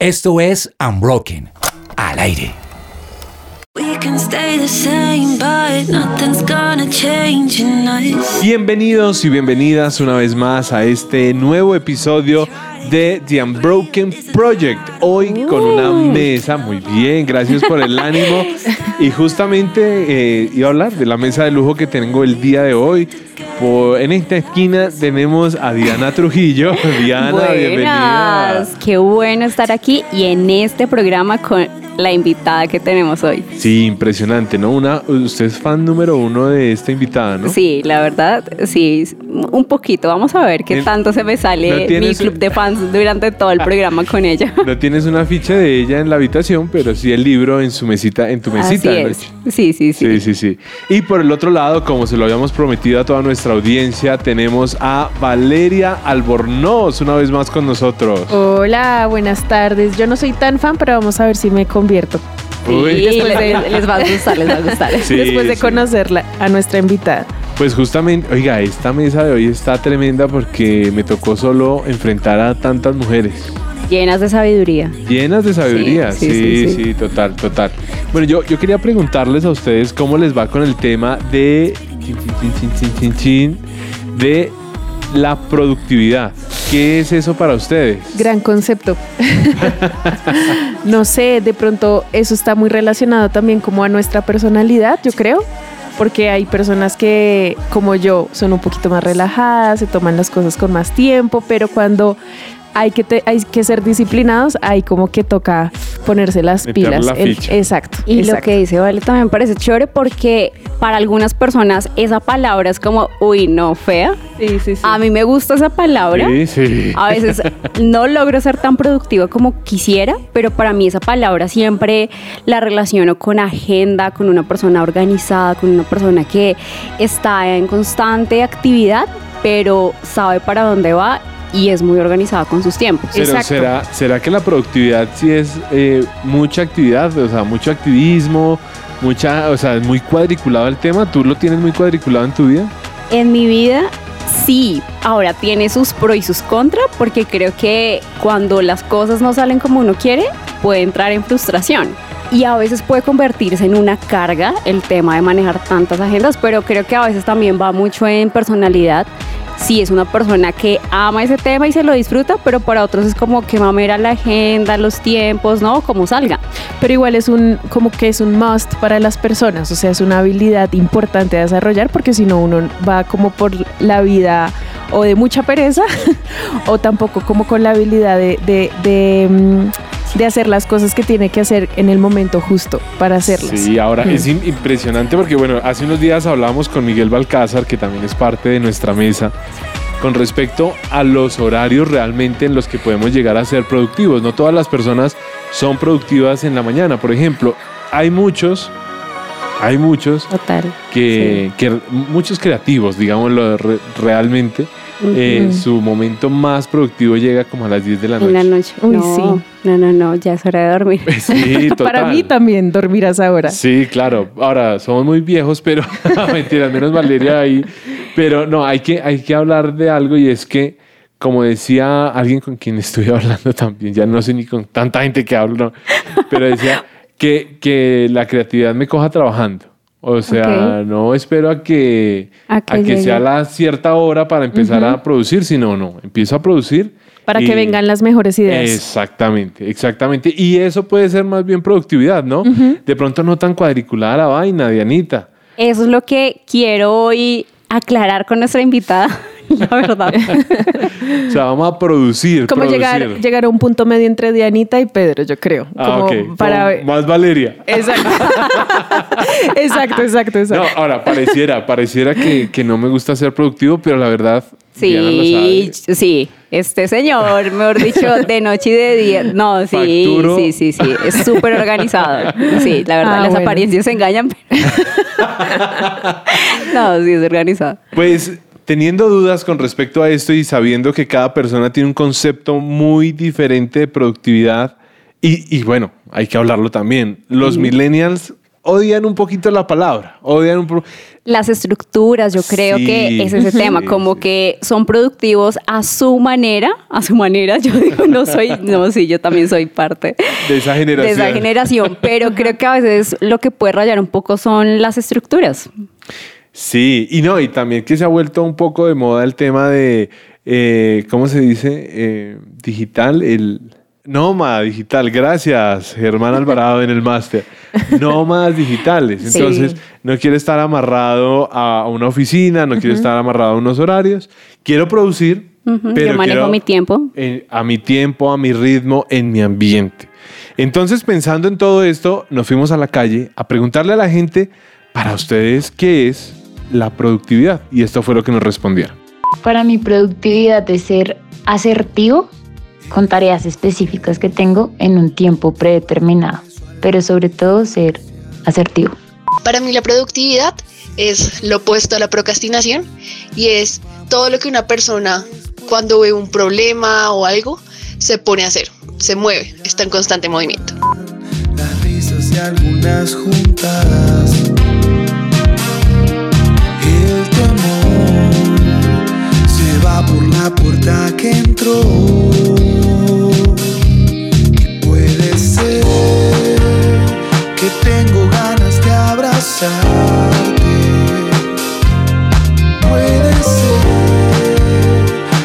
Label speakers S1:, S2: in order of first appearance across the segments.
S1: Esto es Unbroken, al aire.
S2: Bienvenidos y bienvenidas una vez más a este nuevo episodio de The Unbroken Project. Hoy con una mesa, muy bien, gracias por el ánimo. Y justamente eh, iba a hablar de la mesa de lujo que tengo el día de hoy. Por, en esta esquina tenemos a Diana Trujillo. Diana,
S3: Buenas.
S2: bienvenida.
S3: Qué bueno estar aquí y en este programa con la invitada que tenemos hoy.
S2: Sí, impresionante, ¿no? Una, usted es fan número uno de esta invitada, ¿no?
S3: Sí, la verdad, sí, un poquito. Vamos a ver qué
S2: ¿No
S3: tanto se me sale mi club de fans durante todo el programa con ella.
S2: No tienes una ficha de ella en la habitación, pero sí el libro en su mesita, en tu mesita.
S3: Así
S2: de
S3: es. Sí, sí, sí.
S2: Sí, sí, sí. Y por el otro lado, como se lo habíamos prometido a toda nuestra audiencia, tenemos a Valeria Albornoz una vez más con nosotros.
S4: Hola, buenas tardes. Yo no soy tan fan, pero vamos a ver si me convierto.
S3: Sí, les, les va a gustar, les va a gustar.
S2: Sí,
S4: Después de
S2: sí.
S4: conocerla a nuestra invitada.
S2: Pues justamente, oiga, esta mesa de hoy está tremenda porque me tocó solo enfrentar a tantas mujeres.
S3: Llenas de sabiduría.
S2: Llenas de sabiduría, sí,
S3: Sí,
S2: sí,
S3: sí, sí.
S2: total, total. Bueno, yo, yo quería preguntarles a ustedes cómo les va con el tema de chin, chin, chin, de la productividad. ¿Qué es eso para ustedes?
S4: Gran concepto. no sé, de pronto eso está muy relacionado también como a nuestra personalidad, yo creo. Porque hay personas que, como yo, son un poquito más relajadas, se toman las cosas con más tiempo, pero cuando hay que, te- hay que ser disciplinados, hay como que toca ponerse las
S2: Meter
S4: pilas.
S2: la
S4: El-
S2: ficha.
S4: exacto.
S3: Y
S4: exacto.
S3: lo que dice Vale también parece chévere porque para algunas personas esa palabra es como, uy, no, fea.
S4: Sí, sí, sí.
S3: A mí me gusta esa palabra.
S2: Sí, sí.
S3: A veces no logro ser tan productiva como quisiera, pero para mí esa palabra siempre la relaciono con agenda, con una persona organizada, con una persona que está en constante actividad, pero sabe para dónde va y es muy organizada con sus tiempos.
S2: Pero
S4: Exacto.
S2: ¿será, ¿será que la productividad sí es eh, mucha actividad? O sea, mucho activismo, mucha, o sea, es muy cuadriculado el tema. ¿Tú lo tienes muy cuadriculado en tu vida?
S3: En mi vida, sí. Ahora tiene sus pros y sus contras, porque creo que cuando las cosas no salen como uno quiere, puede entrar en frustración. Y a veces puede convertirse en una carga el tema de manejar tantas agendas, pero creo que a veces también va mucho en personalidad. Si es una persona que ama ese tema y se lo disfruta, pero para otros es como que mamera la agenda, los tiempos, ¿no? Como salga.
S4: pero igual es un como que es un must para las personas, o sea, es una habilidad importante a desarrollar porque si no uno va como por la vida o de mucha pereza o tampoco como con la habilidad de, de, de, mm, de hacer las cosas que tiene que hacer en el momento justo para hacerlas.
S2: Sí, ahora es im- impresionante porque, bueno, hace unos días hablábamos con Miguel Balcázar, que también es parte de nuestra mesa, con respecto a los horarios realmente en los que podemos llegar a ser productivos. No todas las personas son productivas en la mañana. Por ejemplo, hay muchos, hay muchos
S3: Total.
S2: que, que muchos creativos, digámoslo re- realmente, eh, su momento más productivo llega como a las 10 de la
S3: En la
S2: noche.
S3: noche.
S4: Uy,
S3: no,
S4: sí.
S3: no, no, no, ya es hora de dormir.
S2: Sí, total.
S4: Para mí también dormirás ahora.
S2: Sí, claro. Ahora, somos muy viejos, pero mentira, menos Valeria ahí. Pero no, hay que, hay que hablar de algo y es que, como decía alguien con quien estuve hablando también, ya no sé ni con tanta gente que hablo, no, pero decía que, que la creatividad me coja trabajando. O sea, no espero a que,
S3: A que
S2: a que
S3: llegue.
S2: sea la cierta hora para empezar a producir, sino no, empiezo a producir.
S4: Para
S2: y-
S4: que vengan las mejores ideas.
S2: Exactamente, exactamente. Y eso puede ser más bien productividad, ¿no? De pronto no tan cuadriculada la vaina, Dianita.
S3: Eso es lo que quiero hoy aclarar con nuestra invitada, la verdad.
S2: O sea, vamos a producir.
S4: Como
S2: producir.
S4: llegar, llegar a un punto medio entre Dianita y Pedro, yo creo.
S2: Ah,
S4: como
S2: ok.
S4: para
S2: Como más Valeria.
S4: Exacto. exacto, exacto,
S2: No,
S4: exacto.
S2: ahora, pareciera, pareciera que, que no me gusta ser productivo, pero la verdad,
S3: Sí, sí. Este señor, mejor dicho, de noche y de día. No, sí,
S2: Facturo.
S3: sí, sí, sí. Es súper organizado. Sí, la verdad,
S4: Ah,
S3: las
S4: bueno.
S3: apariencias se engañan. pero- no, sí, es organizado.
S2: Pues teniendo dudas con respecto a esto y sabiendo que cada persona tiene un concepto muy diferente de productividad, y, y bueno, hay que hablarlo también. Los millennials odian un poquito la palabra, odian un po-
S3: Las estructuras, yo creo
S2: Sí,
S3: que es ese tema,
S2: sí,
S3: como
S2: sí.
S3: que son productivos a su manera, a su manera, yo digo, no soy, no, sí, yo también soy parte
S2: de esa
S3: de
S2: generación.
S3: esa generación, pero creo que a veces lo que puede rayar un poco son las estructuras.
S2: Sí, y no, y también que se ha vuelto un poco de moda el tema de, eh, ¿cómo se dice? Eh, digital, el nómada digital. Gracias, Germán Alvarado en el máster. Nómadas digitales.
S3: Sí.
S2: Entonces, no quiere estar amarrado a una oficina, no quiere estar amarrado a unos horarios. Quiero producir, pero
S3: yo manejo
S2: quiero-
S3: mi tiempo.
S2: en- a mi tiempo, a mi ritmo, en mi ambiente. Entonces, pensando en todo esto, nos fuimos a la calle a preguntarle a la gente, para ustedes, ¿qué es la productividad? Y esto fue lo que nos respondieron.
S5: Para mi productividad es ser asertivo con tareas específicas que tengo en un tiempo predeterminado, pero sobre todo ser asertivo.
S6: Para mí la productividad es lo opuesto a la procrastinación y es todo lo que una persona cuando ve un problema o algo se pone a hacer, se mueve, está en constante movimiento.
S7: las risas y algunas juntadas. La puerta que entró. Y puede ser que tengo ganas de abrazarte. Puede ser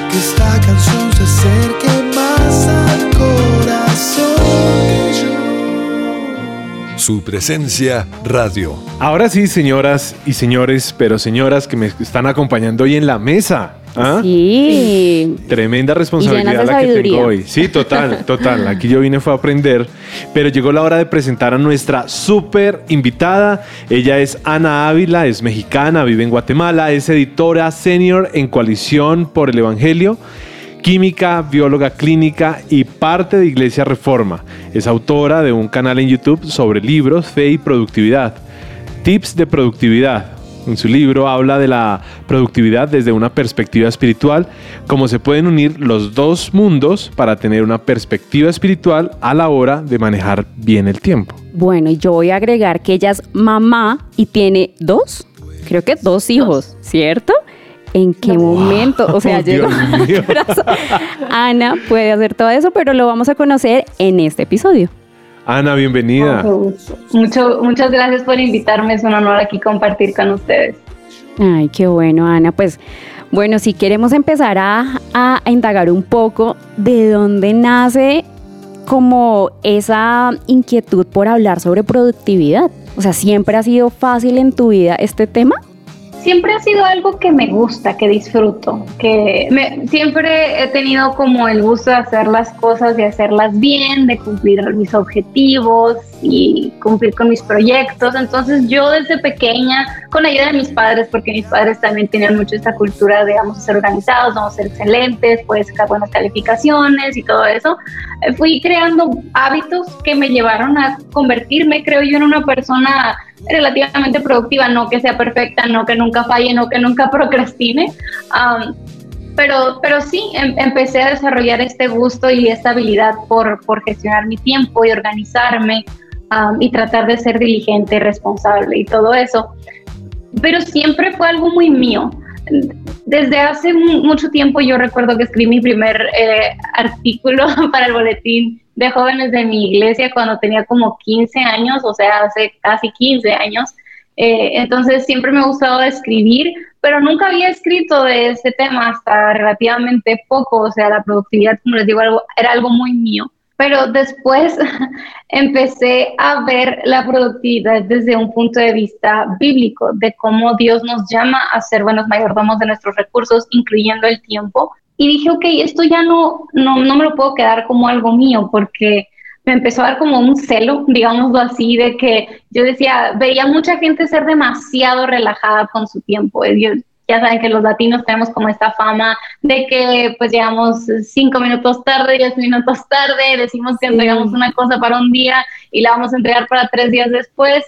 S7: que esta canción se acerque más al corazón que yo.
S8: Su presencia radio.
S2: Ahora sí, señoras y señores, pero señoras que me están acompañando hoy en la mesa. ¿Ah?
S3: Sí.
S2: Tremenda responsabilidad la que tengo hoy. Sí, total, total. Aquí yo vine fue a aprender, pero llegó la hora de presentar a nuestra súper invitada. Ella es Ana Ávila, es mexicana, vive en Guatemala, es editora senior en Coalición por el Evangelio, química, bióloga clínica y parte de Iglesia Reforma. Es autora de un canal en YouTube sobre libros, fe y productividad. Tips de productividad. En su libro habla de la productividad desde una perspectiva espiritual, cómo se pueden unir los dos mundos para tener una perspectiva espiritual a la hora de manejar bien el tiempo.
S3: Bueno, y yo voy a agregar que ella es mamá y tiene dos, creo que dos hijos, ¿cierto? ¿En qué momento? O sea,
S2: Dios
S3: llegó. Ana puede hacer todo eso, pero lo vamos a conocer en este episodio.
S2: Ana, bienvenida.
S9: Mucho, muchas gracias por invitarme, es un honor aquí compartir con ustedes.
S3: Ay, qué bueno, Ana. Pues bueno, si queremos empezar a, a indagar un poco de dónde nace como esa inquietud por hablar sobre productividad. O sea, ¿siempre ha sido fácil en tu vida este tema?
S9: Siempre ha sido algo que me gusta, que disfruto, que me- siempre he tenido como el gusto de hacer las cosas, de hacerlas bien, de cumplir mis objetivos y cumplir con mis proyectos. Entonces yo desde pequeña, con la ayuda de mis padres, porque mis padres también tenían mucho esta cultura de vamos a ser organizados, vamos a ser excelentes, puedes sacar buenas calificaciones y todo eso, fui creando hábitos que me llevaron a convertirme, creo yo, en una persona relativamente productiva, no que sea perfecta, no que nunca falle, no que nunca procrastine. pero, pero sí, em- empecé a desarrollar este gusto y esta habilidad por, por gestionar mi tiempo y organizarme y tratar de ser diligente, responsable y todo eso. Pero siempre fue algo muy mío. Desde hace mu- mucho tiempo yo recuerdo que escribí mi primer eh, artículo para el boletín de jóvenes de mi iglesia cuando tenía como 15 años, o sea, hace casi 15 años. Eh, entonces siempre me ha gustado escribir, pero nunca había escrito de este tema hasta relativamente poco, o sea, la productividad, como les digo, era algo muy mío. Pero después empecé a ver la productividad desde un punto de vista bíblico, de cómo Dios nos llama a ser buenos mayordomos de nuestros recursos, incluyendo el tiempo. Y dije, ok, esto ya no, no, no me lo puedo quedar como algo mío, porque me empezó a dar como un celo, digámoslo así, de que yo decía, veía mucha gente ser demasiado relajada con su tiempo. Y yo- ya saben que los latinos tenemos como esta fama de que pues llegamos cinco minutos tarde, diez minutos tarde, decimos que
S3: Sí.
S9: entregamos una cosa para un día y la vamos a entregar para tres días después.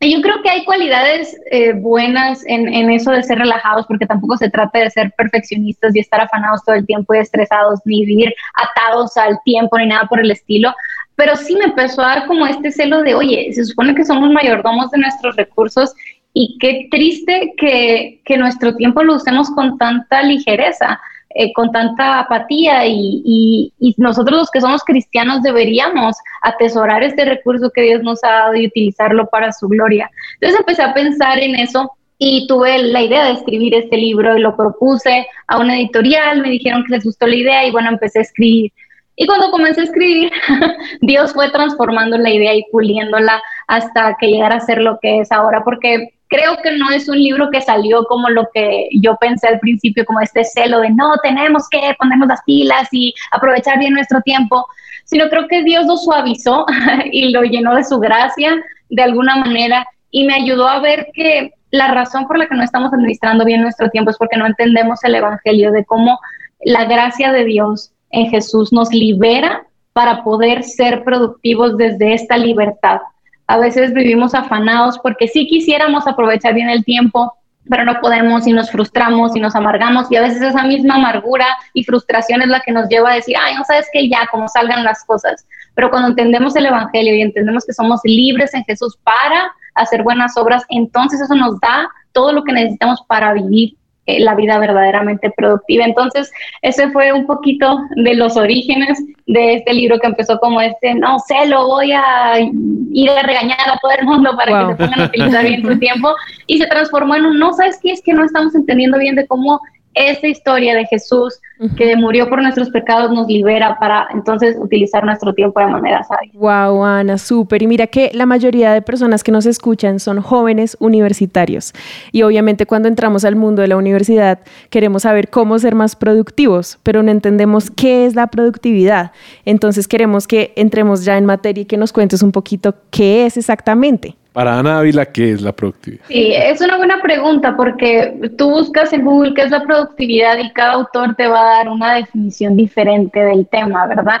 S9: Yo creo que hay cualidades eh, buenas en, en eso de ser relajados, porque tampoco se trata de ser perfeccionistas y estar afanados todo el tiempo y estresados, ni vivir atados al tiempo, ni nada por el estilo. pero sí me empezó a dar como este celo de, oye, se supone que somos mayordomos de nuestros recursos y qué triste que, que nuestro tiempo lo usemos con tanta ligereza. Eh, con tanta apatía y, y, nosotros los que somos cristianos deberíamos atesorar este recurso que Dios nos ha dado y utilizarlo para su gloria. Entonces empecé a pensar en eso y tuve la idea de escribir este libro y lo propuse a una editorial, me dijeron que les gustó la idea y bueno, empecé a escribir. Y cuando comencé a escribir, Dios fue transformando la idea y puliéndola hasta que llegara a ser lo que es ahora, porque creo que no es un libro que salió como lo que yo pensé al principio, como este celo de no, tenemos que ponernos las pilas y aprovechar bien nuestro tiempo, sino creo que Dios lo suavizó y lo llenó de su gracia de alguna manera y me ayudó a ver que la razón por la que no estamos administrando bien nuestro tiempo es porque no entendemos el Evangelio de cómo la gracia de Dios en Jesús nos libera para poder ser productivos desde esta libertad. A veces vivimos afanados porque sí quisiéramos aprovechar bien el tiempo, pero no podemos y nos frustramos y nos amargamos y a veces esa misma amargura y frustración es la que nos lleva a decir, ay, no sabes que ya, como salgan las cosas. Pero cuando entendemos el Evangelio y entendemos que somos libres en Jesús para hacer buenas obras, entonces eso nos da todo lo que necesitamos para vivir eh, la vida verdaderamente productiva. Entonces, ese fue un poquito de los orígenes de este libro que empezó como este, no sé, lo voy a ir a regañar a todo el mundo para que se pongan a utilizar bien su tiempo, y se transformó en un, no, ¿sabes qué? Es que no estamos entendiendo bien de cómo esta historia de Jesús que murió por nuestros pecados nos libera para entonces utilizar nuestro tiempo de manera sabia.
S4: Wow, Ana, súper. Y mira que la mayoría de personas que nos escuchan son jóvenes universitarios. Y obviamente cuando entramos al mundo de la universidad queremos saber cómo ser más productivos, pero no entendemos qué es la productividad. Entonces queremos que entremos ya en materia y que nos cuentes un poquito qué es exactamente.
S2: Para Ana Ávila, ¿qué es la productividad?
S9: Sí, es una buena pregunta porque tú buscas en Google qué es la productividad y cada autor te va a dar una definición diferente del tema, ¿verdad?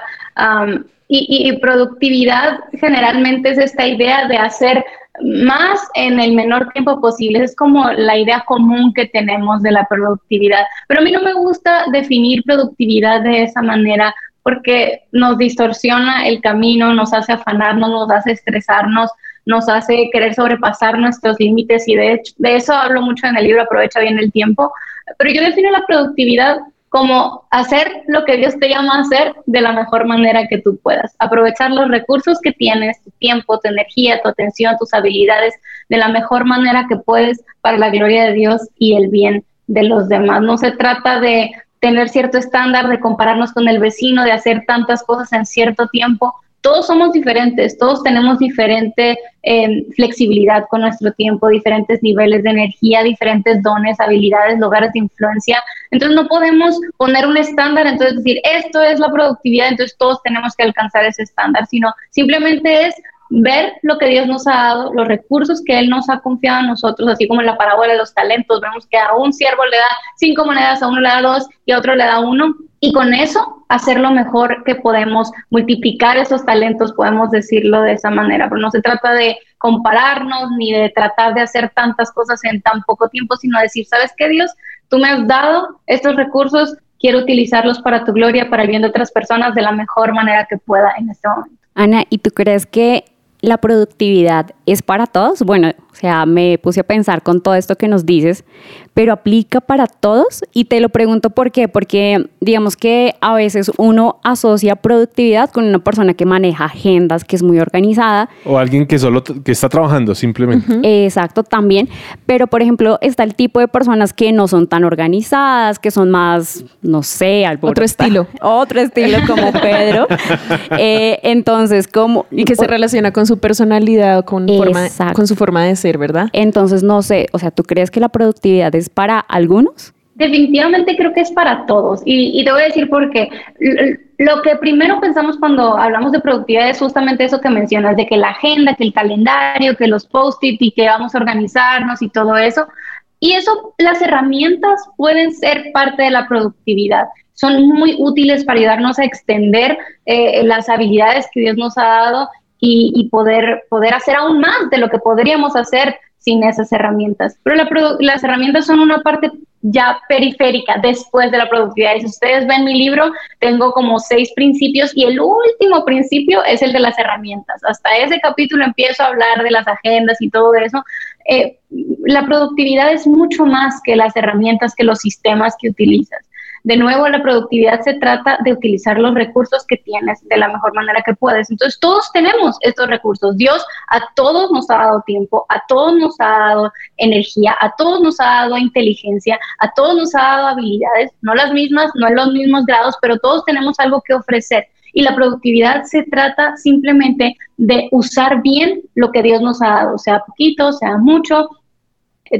S9: y, y, productividad generalmente es esta idea de hacer más en el menor tiempo posible. Es como la idea común que tenemos de la productividad. Pero a mí no me gusta definir productividad de esa manera porque nos distorsiona el camino, nos hace afanarnos, nos hace estresarnos nos hace querer sobrepasar nuestros límites y de, hecho, de eso hablo mucho en el libro, aprovecha bien el tiempo, pero yo defino la productividad como hacer lo que Dios te llama a hacer de la mejor manera que tú puedas. Aprovechar los recursos que tienes, tu tiempo, tu energía, tu atención, tus habilidades, de la mejor manera que puedes para la gloria de Dios y el bien de los demás. No se trata de tener cierto estándar, de compararnos con el vecino, de hacer tantas cosas en cierto tiempo, todos somos diferentes, todos tenemos diferente em, flexibilidad con nuestro tiempo, diferentes niveles de energía, diferentes dones, habilidades, lugares de influencia. Entonces no podemos poner un estándar, entonces decir, esto es la productividad, entonces todos tenemos que alcanzar ese estándar, sino simplemente es ver lo que Dios nos ha dado, los recursos que Él nos ha confiado a nosotros, así como en la parábola de los talentos, vemos que a un siervo le da cinco monedas, a uno le da dos y a otro le da uno, y con eso hacer lo mejor que podemos, multiplicar esos talentos, podemos decirlo de esa manera, pero no se trata de compararnos ni de tratar de hacer tantas cosas en tan poco tiempo, sino decir, ¿sabes qué Dios? Tú me has dado estos recursos, quiero utilizarlos para tu gloria, para el bien de otras personas de la mejor manera que pueda en este momento.
S3: Ana, ¿y tú crees que la productividad es para todos? Bueno, o sea, me puse a pensar con todo esto que nos dices, pero aplica para todos y te lo pregunto por qué, porque digamos que a veces uno asocia productividad con una persona que maneja agendas, que es muy organizada.
S2: O alguien que solo que está trabajando simplemente.
S3: Exacto, también. Pero por ejemplo, está el tipo de personas que no son tan organizadas, que son más, no sé,
S4: otro estilo.
S3: Otro estilo como Pedro. Eh, entonces, como...
S4: Y que se relaciona con su personalidad, con, forma, con su forma de ser, ¿verdad?
S3: Entonces, no sé, o sea, ¿tú crees que la productividad es para algunos?
S9: Definitivamente creo que es para todos. Y, te voy a decir por qué. Lo que primero pensamos cuando hablamos de productividad es justamente eso que mencionas, de que la agenda, que el calendario, que los post-it y que vamos a organizarnos y todo eso. Y eso, las herramientas pueden ser parte de la productividad. Son muy útiles para ayudarnos a extender eh, las habilidades que Dios nos ha dado y, poder, poder hacer aún más de lo que podríamos hacer sin esas herramientas. Pero las herramientas son una parte ya periférica después de la productividad. Y si ustedes ven mi libro, tengo como seis principios y el último principio es el de las herramientas. Hasta ese capítulo empiezo a hablar de las agendas y todo eso. Eh, la productividad es mucho más que las herramientas, que los sistemas que utilizas. De nuevo, la productividad se trata de utilizar los recursos que tienes de la mejor manera que puedes. Entonces, todos tenemos estos recursos. Dios a todos nos ha dado tiempo, a todos nos ha dado energía, a todos nos ha dado inteligencia, a todos nos ha dado habilidades, no las mismas, no en los mismos grados, pero todos tenemos algo que ofrecer. Y la productividad se trata simplemente de usar bien lo que Dios nos ha dado, sea poquito, sea mucho,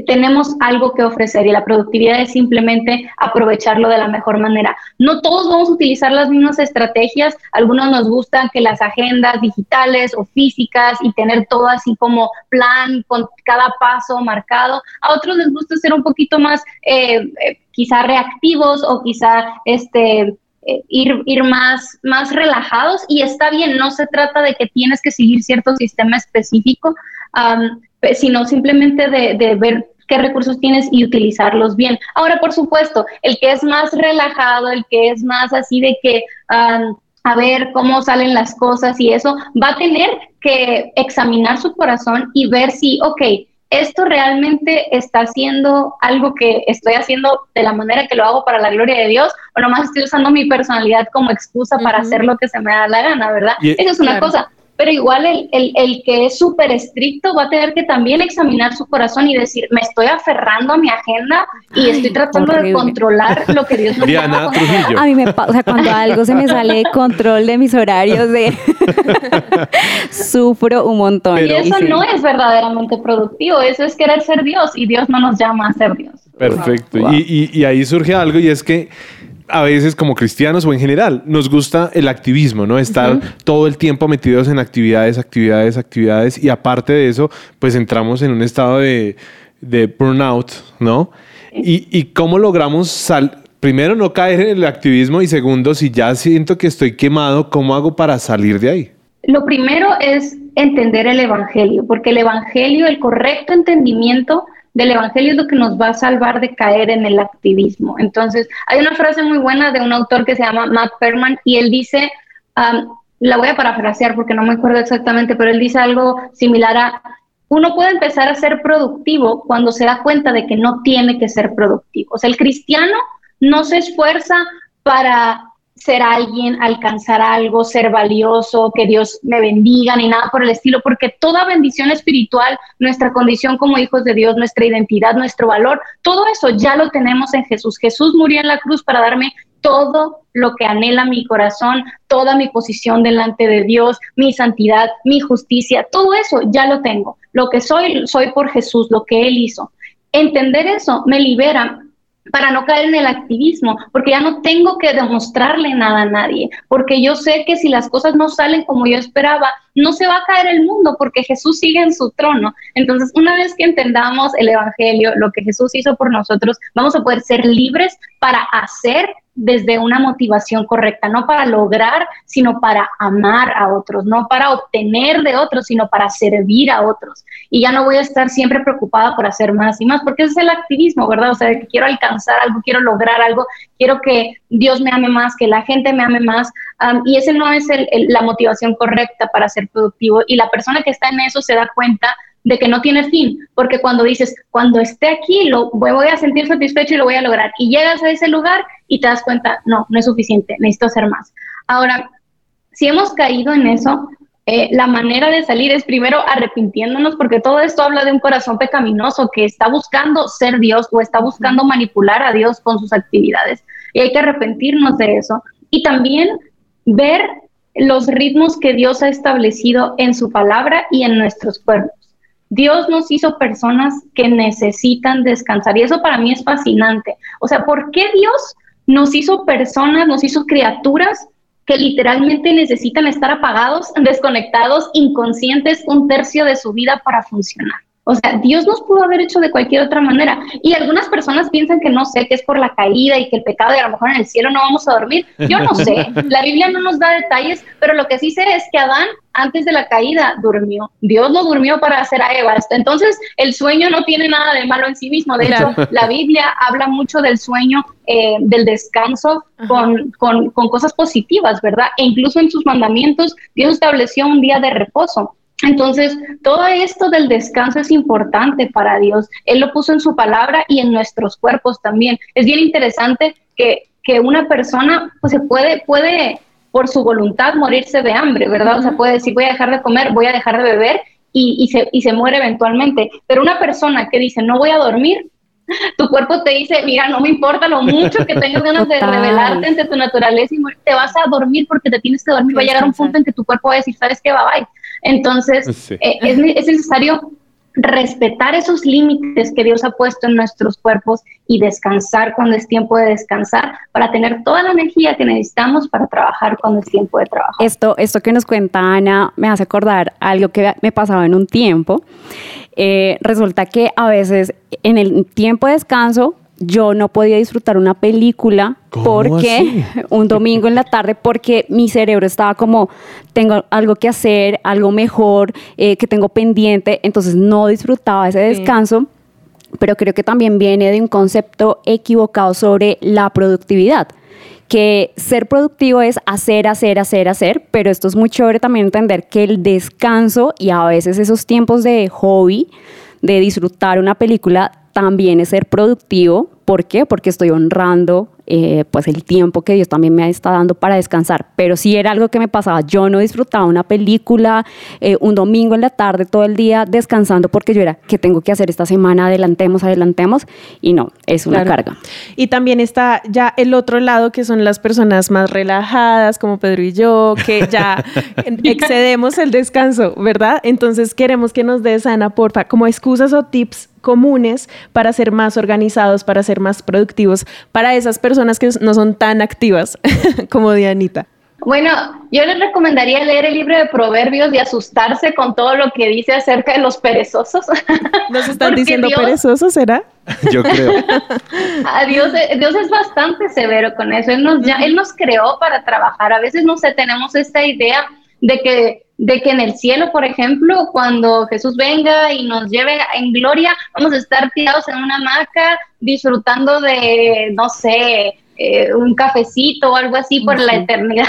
S9: tenemos algo que ofrecer y la productividad es simplemente aprovecharlo de la mejor manera. No todos vamos a utilizar las mismas estrategias, algunos nos gustan que las agendas digitales o físicas y tener todo así como plan con cada paso marcado, a otros les gusta ser un poquito más eh, eh, quizá reactivos o quizá este ir, ir más, más relajados y está bien, no se trata de que tienes que seguir cierto sistema específico, sino simplemente de, ver qué recursos tienes y utilizarlos bien. Ahora, por supuesto, el que es más relajado, el que es más así de que a ver cómo salen las cosas y eso, va a tener que examinar su corazón y ver si, ok, esto realmente está haciendo algo que estoy haciendo de la manera que lo hago para la gloria de Dios, o nomás estoy usando mi personalidad como excusa para hacer lo que se me da la gana, ¿verdad? Esa es una cosa pero igual el, el, el que es súper estricto va a tener que también examinar su corazón y decir, me estoy aferrando a mi agenda y estoy tratando de controlar lo que Dios me
S2: Diana Trujillo.
S3: A mí me pasa, o sea, cuando algo se me sale de control de mis horarios, de sufro un montón.
S9: y eso no es verdaderamente productivo, eso es querer ser Dios y Dios no nos llama a ser Dios.
S2: Perfecto. Y, y, y ahí surge algo y es que a veces como cristianos o en general nos gusta el activismo, ¿no? Estar todo el tiempo metidos en actividades, actividades, actividades y aparte de eso, pues entramos en un estado de, de burnout, ¿no? Y, y cómo logramos sal primero no caer en el activismo y segundo, si ya siento que estoy quemado, ¿cómo hago para salir de ahí?
S9: Lo primero es entender el Evangelio, porque el Evangelio, el correcto entendimiento del Evangelio es lo que nos va a salvar de caer en el activismo. Entonces, hay una frase muy buena de un autor que se llama Matt Perman y él dice, la voy a parafrasear porque no me acuerdo exactamente, pero él dice algo similar a, uno puede empezar a ser productivo cuando se da cuenta de que no tiene que ser productivo. O sea, el cristiano no se esfuerza para ser alguien, alcanzar algo, ser valioso, que Dios me bendiga, ni nada por el estilo, porque toda bendición espiritual, nuestra condición como hijos de Dios, nuestra identidad, nuestro valor, todo eso ya lo tenemos en Jesús. Jesús murió en la cruz para darme todo lo que anhela mi corazón, toda mi posición delante de Dios, mi santidad, mi justicia, todo eso ya lo tengo. Lo que soy, soy por Jesús, lo que Él hizo. Entender eso me libera para no caer en el activismo, porque ya no tengo que demostrarle nada a nadie, porque yo sé que si las cosas no salen como yo esperaba, no se va a caer el mundo porque Jesús sigue en su trono. Entonces, una vez que entendamos el Evangelio, lo que Jesús hizo por nosotros, vamos a poder ser libres para hacer desde una motivación correcta, no para lograr, sino para amar a otros, no para obtener de otros, sino para servir a otros. Y ya no voy a estar siempre preocupada por hacer más y más, porque ese es el activismo, ¿verdad? O sea, que quiero alcanzar algo, quiero lograr algo, quiero que Dios me ame más, que la gente me ame más, y ese no es la motivación correcta para ser productivo. Y la persona que está en eso se da cuenta de que no tiene fin, porque cuando dices, cuando esté aquí, lo voy, a sentir satisfecho y lo voy a lograr, y llegas a ese lugar y te das cuenta, no, no es suficiente, necesito hacer más. Ahora, si hemos caído en eso, eh, la manera de salir es primero arrepintiéndonos, porque todo esto habla de un corazón pecaminoso que está buscando ser Dios o está buscando manipular a Dios con sus actividades. Y hay que arrepentirnos de eso. Y también ver los ritmos que Dios ha establecido en su palabra y en nuestros cuerpos. Dios nos hizo personas que necesitan descansar y eso para mí es fascinante. O sea, ¿por qué Dios nos hizo personas, nos hizo criaturas que literalmente necesitan estar apagados, desconectados, inconscientes un tercio de su vida para funcionar? O sea, Dios nos pudo haber hecho de cualquier otra manera. Y algunas personas piensan que no sé, que es por la caída y que el pecado y a lo mejor en el cielo no vamos a dormir. Yo no sé. La Biblia no nos da detalles, pero lo que sí sé es que Adán antes de la caída durmió. Dios no durmió para hacer a Eva. Entonces, el sueño no tiene nada de malo en sí mismo. De hecho, la Biblia habla mucho del sueño, eh, del descanso con, con, con cosas positivas, ¿verdad? E incluso en sus mandamientos, Dios estableció un día de reposo. Entonces, todo esto del descanso es importante para Dios. Él lo puso en su palabra y en nuestros cuerpos también. Es bien interesante que, que una persona pues, se puede, puede, por su voluntad, morirse de hambre, ¿verdad? O sea, puede decir, voy a dejar de comer, voy a dejar de beber y, y, se, y se muere eventualmente. Pero una persona que dice, no voy a dormir, tu cuerpo te dice, mira, no me importa lo mucho que tengas ganas de revelarte ante tu naturaleza y te vas a dormir porque te tienes que dormir. Va a llegar un punto en que tu cuerpo va a decir, ¿sabes qué? Bye bye. Entonces, eh, es, necesario respetar esos límites que Dios ha puesto en nuestros cuerpos y descansar cuando es tiempo de descansar para tener toda la energía que necesitamos para trabajar cuando es tiempo de trabajar.
S3: Esto, esto que nos cuenta Ana me hace acordar algo que me pasaba en un tiempo. Eh, resulta que a veces en el tiempo de descanso yo no podía disfrutar una película porque un domingo en la tarde porque mi cerebro estaba como tengo algo que hacer, algo mejor, eh, que tengo pendiente, entonces no disfrutaba ese descanso. Pero creo que también viene de un concepto equivocado sobre la productividad que ser productivo es hacer, hacer, hacer, hacer, pero esto es muy chévere también entender que el descanso y a veces esos tiempos de hobby, de disfrutar una película, también es ser productivo. ¿Por qué? Porque estoy honrando eh, pues el tiempo que Dios también me está dando para descansar. Pero si era algo que me pasaba, yo no disfrutaba una película eh, un domingo en la tarde todo el día descansando porque yo era, ¿qué tengo que hacer esta semana? Adelantemos, adelantemos. Y no, es una carga.
S4: Y también está ya el otro lado que son las personas más relajadas como Pedro y yo, que ya excedemos el descanso, ¿verdad? Entonces queremos que nos des, Ana, porfa, como excusas o tips comunes para ser más organizados, para ser más productivos, para esas personas que no son tan activas como Dianita?
S9: Bueno, yo les recomendaría leer el libro de Proverbios y asustarse con todo lo que dice acerca de los perezosos.
S4: ¿Nos están diciendo perezosos, será?
S2: Yo creo.
S9: Dios, Dios, es bastante severo con eso. Él nos, ya, él nos creó para trabajar. A veces no sé, tenemos esta idea de que, de que en el cielo, por ejemplo, cuando Jesús venga y nos lleve en gloria, vamos a estar tirados en una hamaca disfrutando de, no sé, eh, un cafecito o algo así por la eternidad.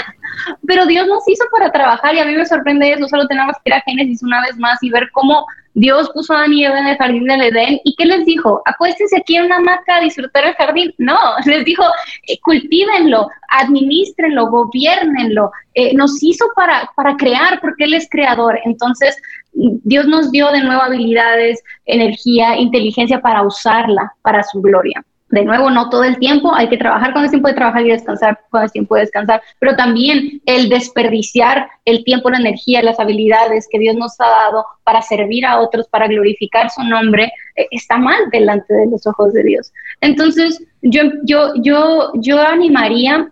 S9: Pero Dios nos hizo para trabajar y a mí me sorprende eso. Solo tenemos que ir a Génesis una vez más y ver cómo Dios puso a Eva en el jardín del Edén. ¿Y qué les dijo? Acuéstense aquí en una hamaca a disfrutar el jardín. No, les dijo, eh, cultívenlo, administrenlo, gobiernenlo. Eh, nos hizo para, para crear porque Él es creador. Entonces, Dios nos dio de nuevo habilidades, energía, inteligencia para usarla para su gloria de nuevo, no todo el tiempo, hay que trabajar cuando es tiempo de trabajar y descansar cuando es tiempo de descansar, pero también el desperdiciar el tiempo, la energía, las habilidades que Dios nos ha dado para servir a otros, para glorificar su nombre, eh, está mal delante de los ojos de Dios. Entonces, yo, yo, yo, yo animaría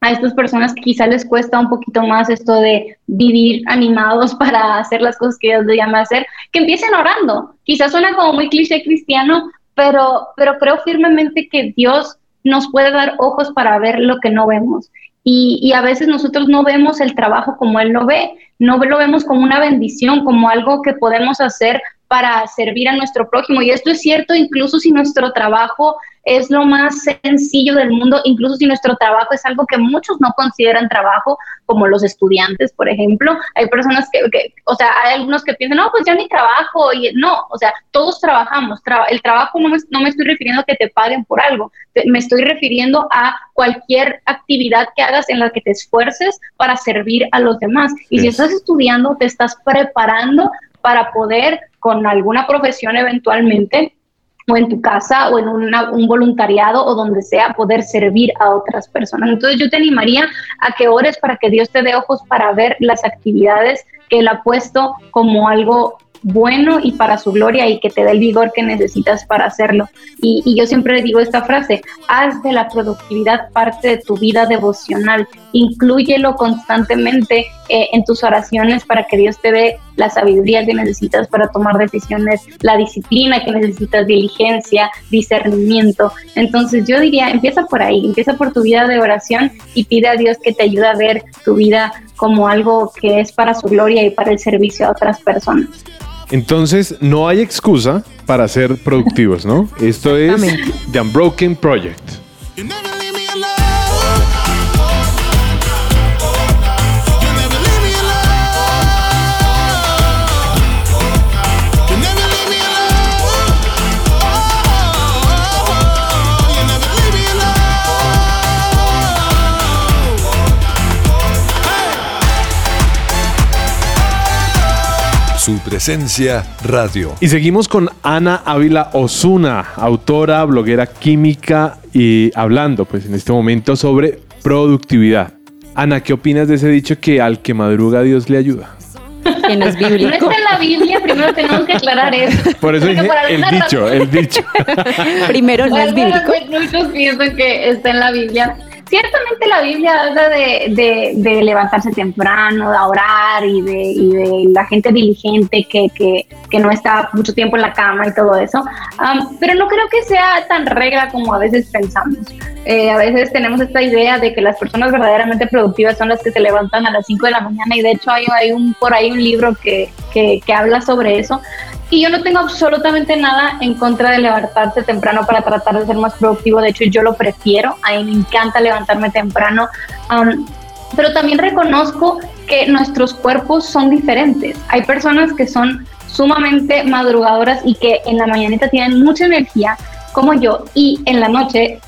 S9: a estas personas que quizá les cuesta un poquito más esto de vivir animados para hacer las cosas que Dios les llama a hacer, que empiecen orando. Quizás suena como muy cliché cristiano, pero, pero creo firmemente que Dios nos puede dar ojos para ver lo que no vemos. Y, y, a veces nosotros no vemos el trabajo como Él lo ve, no lo vemos como una bendición, como algo que podemos hacer para servir a nuestro prójimo. Y esto es cierto incluso si nuestro trabajo es lo más sencillo del mundo, incluso si nuestro trabajo es algo que muchos no consideran trabajo, como los estudiantes, por ejemplo. Hay personas que, o sea, hay algunos que piensan, no, pues ya ni trabajo, y no, o sea, todos trabajamos. el trabajo no me, no me estoy refiriendo a que te paguen por algo, me estoy refiriendo a cualquier actividad que hagas en la que te esfuerces para servir a los demás. Y si estás estudiando, te estás preparando para poder con alguna profesión eventualmente o en tu casa o en un voluntariado o donde sea poder servir a otras personas. Entonces yo te animaría a que ores para que Dios te dé ojos para ver las actividades que Él ha puesto como algo bueno y para su gloria y que te dé el vigor que necesitas para hacerlo. Y, yo siempre digo esta frase, haz de la productividad parte de tu vida devocional, inclúyelo constantemente eh, en tus oraciones para que Dios te dé la sabiduría que necesitas para tomar decisiones, la disciplina que necesitas, diligencia, discernimiento. Entonces yo diría, empieza por ahí, empieza por tu vida de oración y pide a Dios que te ayude a ver tu vida como algo que es para su gloria y para el servicio a otras personas.
S2: Entonces, no hay excusa para ser productivos, ¿no? Esto es The Unbroken Project.
S8: Su presencia radio.
S2: Y seguimos con Ana Ávila Osuna, autora, bloguera química y hablando pues en este momento sobre productividad. Ana, ¿qué opinas de ese dicho que al que madruga Dios le ayuda?
S3: Que no es bíblico.
S9: No está en la Biblia, primero tenemos que aclarar eso.
S2: Por eso
S9: Porque
S2: dije
S9: por
S2: el dicho,
S9: razón-
S2: el dicho.
S3: Primero no es bíblico.
S9: Muchos piensan que está en la Biblia. Ciertamente la Biblia habla de, de- de levantarse temprano, de orar y de, y de la gente diligente que, que, que no está mucho tiempo en la cama y todo eso. Am, pero no creo que sea tan regla como a veces pensamos. Eh, a veces tenemos esta idea de que las personas verdaderamente productivas son las que se levantan a las 5 de la mañana y de hecho hay un, por ahí un libro que, que, que habla sobre eso. Y yo no tengo absolutamente nada en contra de levantarse temprano para tratar de ser más productivo. De hecho, yo lo prefiero. A mí me encanta levantarme temprano. Am, pero también reconozco que nuestros cuerpos son diferentes. Hay personas que son sumamente madrugadoras y que en la mañanita tienen mucha energía, como yo, y en la noche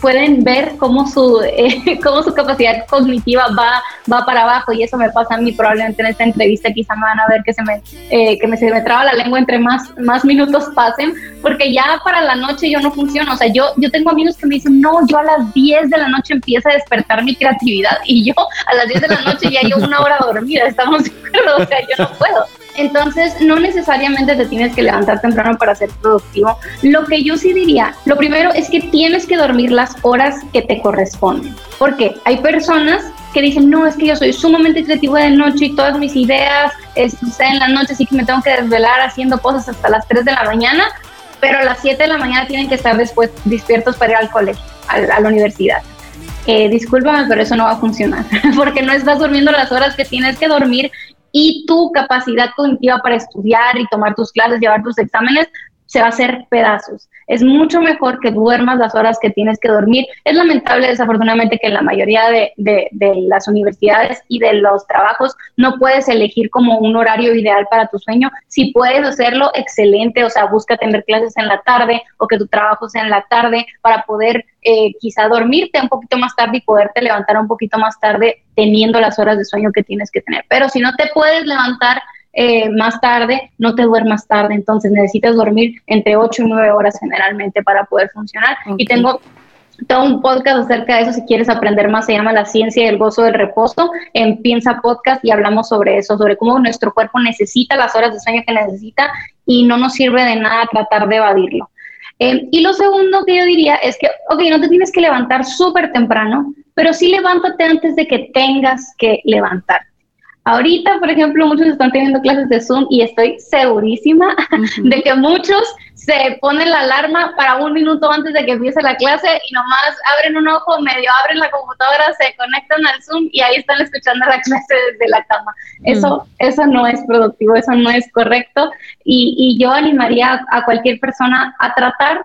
S9: pueden ver cómo su, eh, cómo su capacidad cognitiva va, va para abajo y eso me pasa a mí probablemente en esta entrevista. Quizá me van a ver que se me, eh, que me, se me traba la lengua entre más, más minutos pasen porque ya para la noche yo no funciono, o sea, yo, yo tengo amigos que me dicen, no, yo a las 10 de la noche empieza a despertar mi creatividad y yo a las 10 de la noche ya llevo una hora dormida, estamos de acuerdo, o sea, yo no puedo. Entonces, no necesariamente te tienes que levantar temprano para ser productivo. Lo que yo sí diría, lo primero es que tienes que dormir las horas que te corresponden. Porque hay personas que dicen, no, es que yo soy sumamente creativo de noche y todas mis ideas suceden en la noche, así que me tengo que desvelar haciendo cosas hasta las 3 de la mañana, pero a las 7 de la mañana tienen que estar después despiertos para ir al colegio, a la universidad. Eh, discúlpame, pero eso no va a funcionar, porque no estás durmiendo las horas que tienes que dormir y tu capacidad cognitiva para estudiar y tomar tus clases, llevar tus exámenes, se va a hacer pedazos. Es mucho mejor que duermas las horas que tienes que dormir. Es lamentable, desafortunadamente, que en la mayoría de, de- las universidades y de los trabajos no puedes elegir como un horario ideal para tu sueño. Si puedes hacerlo, excelente. O sea, busca tener clases en la tarde o que tu trabajo sea en la tarde para poder eh, quizá dormirte un poquito más tarde y poderte levantar un poquito más tarde teniendo las horas de sueño que tienes que tener. Pero si no te puedes levantar eh, más tarde, no te duermas tarde, entonces necesitas dormir entre 8 y 9 horas generalmente para poder funcionar. Y tengo todo un podcast acerca de eso, si quieres aprender más, se llama La ciencia del gozo del reposo, en Piensa Podcast y hablamos sobre eso, sobre cómo nuestro cuerpo necesita las horas de sueño que necesita y no nos sirve de nada tratar de evadirlo. Eh, y lo segundo que yo diría es que, ok, no te tienes que levantar súper temprano, pero sí levántate antes de que tengas que levantarte. Ahorita, por ejemplo, muchos están teniendo clases de Zoom y estoy segurísima de que muchos se ponen la alarma para un minuto antes de que empiece la clase y nomás abren un ojo, medio abren la computadora, se conectan al Zoom y ahí están escuchando la clase desde la cama. Eso, eso no es productivo, eso no es correcto. Y, y yo animaría a cualquier persona a tratar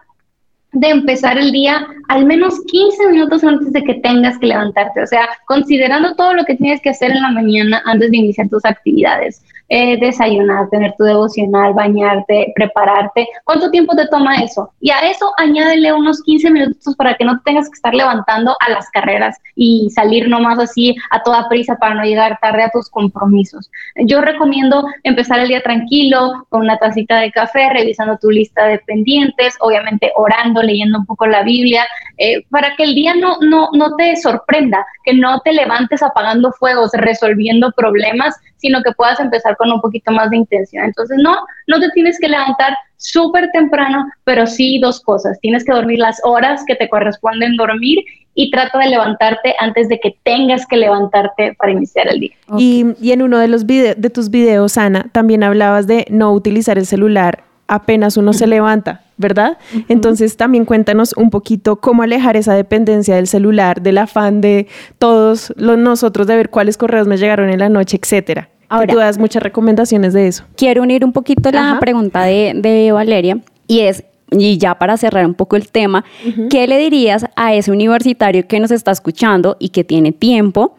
S9: de empezar el día al menos 15 minutos antes de que tengas que levantarte, o sea, considerando todo lo que tienes que hacer en la mañana antes de iniciar tus actividades, eh, desayunar, tener tu devocional, bañarte, prepararte, ¿cuánto tiempo te toma eso? Y a eso añádele unos 15 minutos para que no te tengas que estar levantando a las carreras y salir nomás así a toda prisa para no llegar tarde a tus compromisos. Yo recomiendo empezar el día tranquilo, con una tacita de café, revisando tu lista de pendientes, obviamente orando, leyendo un poco la Biblia, eh, para que el día no, no, no te sorprenda, que no te levantes apagando fuegos, resolviendo problemas, sino que puedas empezar con un poquito más de intención. Entonces, no, no te tienes que levantar súper temprano, pero sí dos cosas. Tienes que dormir las horas que te corresponden dormir y trata de levantarte antes de que tengas que levantarte para iniciar el día.
S4: Y, y en uno de los de tus videos, Ana, también hablabas de no utilizar el celular apenas uno se levanta, ¿verdad? Entonces también cuéntanos un poquito cómo alejar esa dependencia del celular, del afán de todos los nosotros de ver cuáles correos me llegaron en la noche, etcétera. Que
S3: Ahora-
S4: tú das muchas recomendaciones de eso.
S3: Quiero unir un poquito la
S4: Ajá.
S3: pregunta de, de Valeria y es, y ya para cerrar un poco el tema, ¿qué le dirías a ese universitario que nos está escuchando y que tiene tiempo?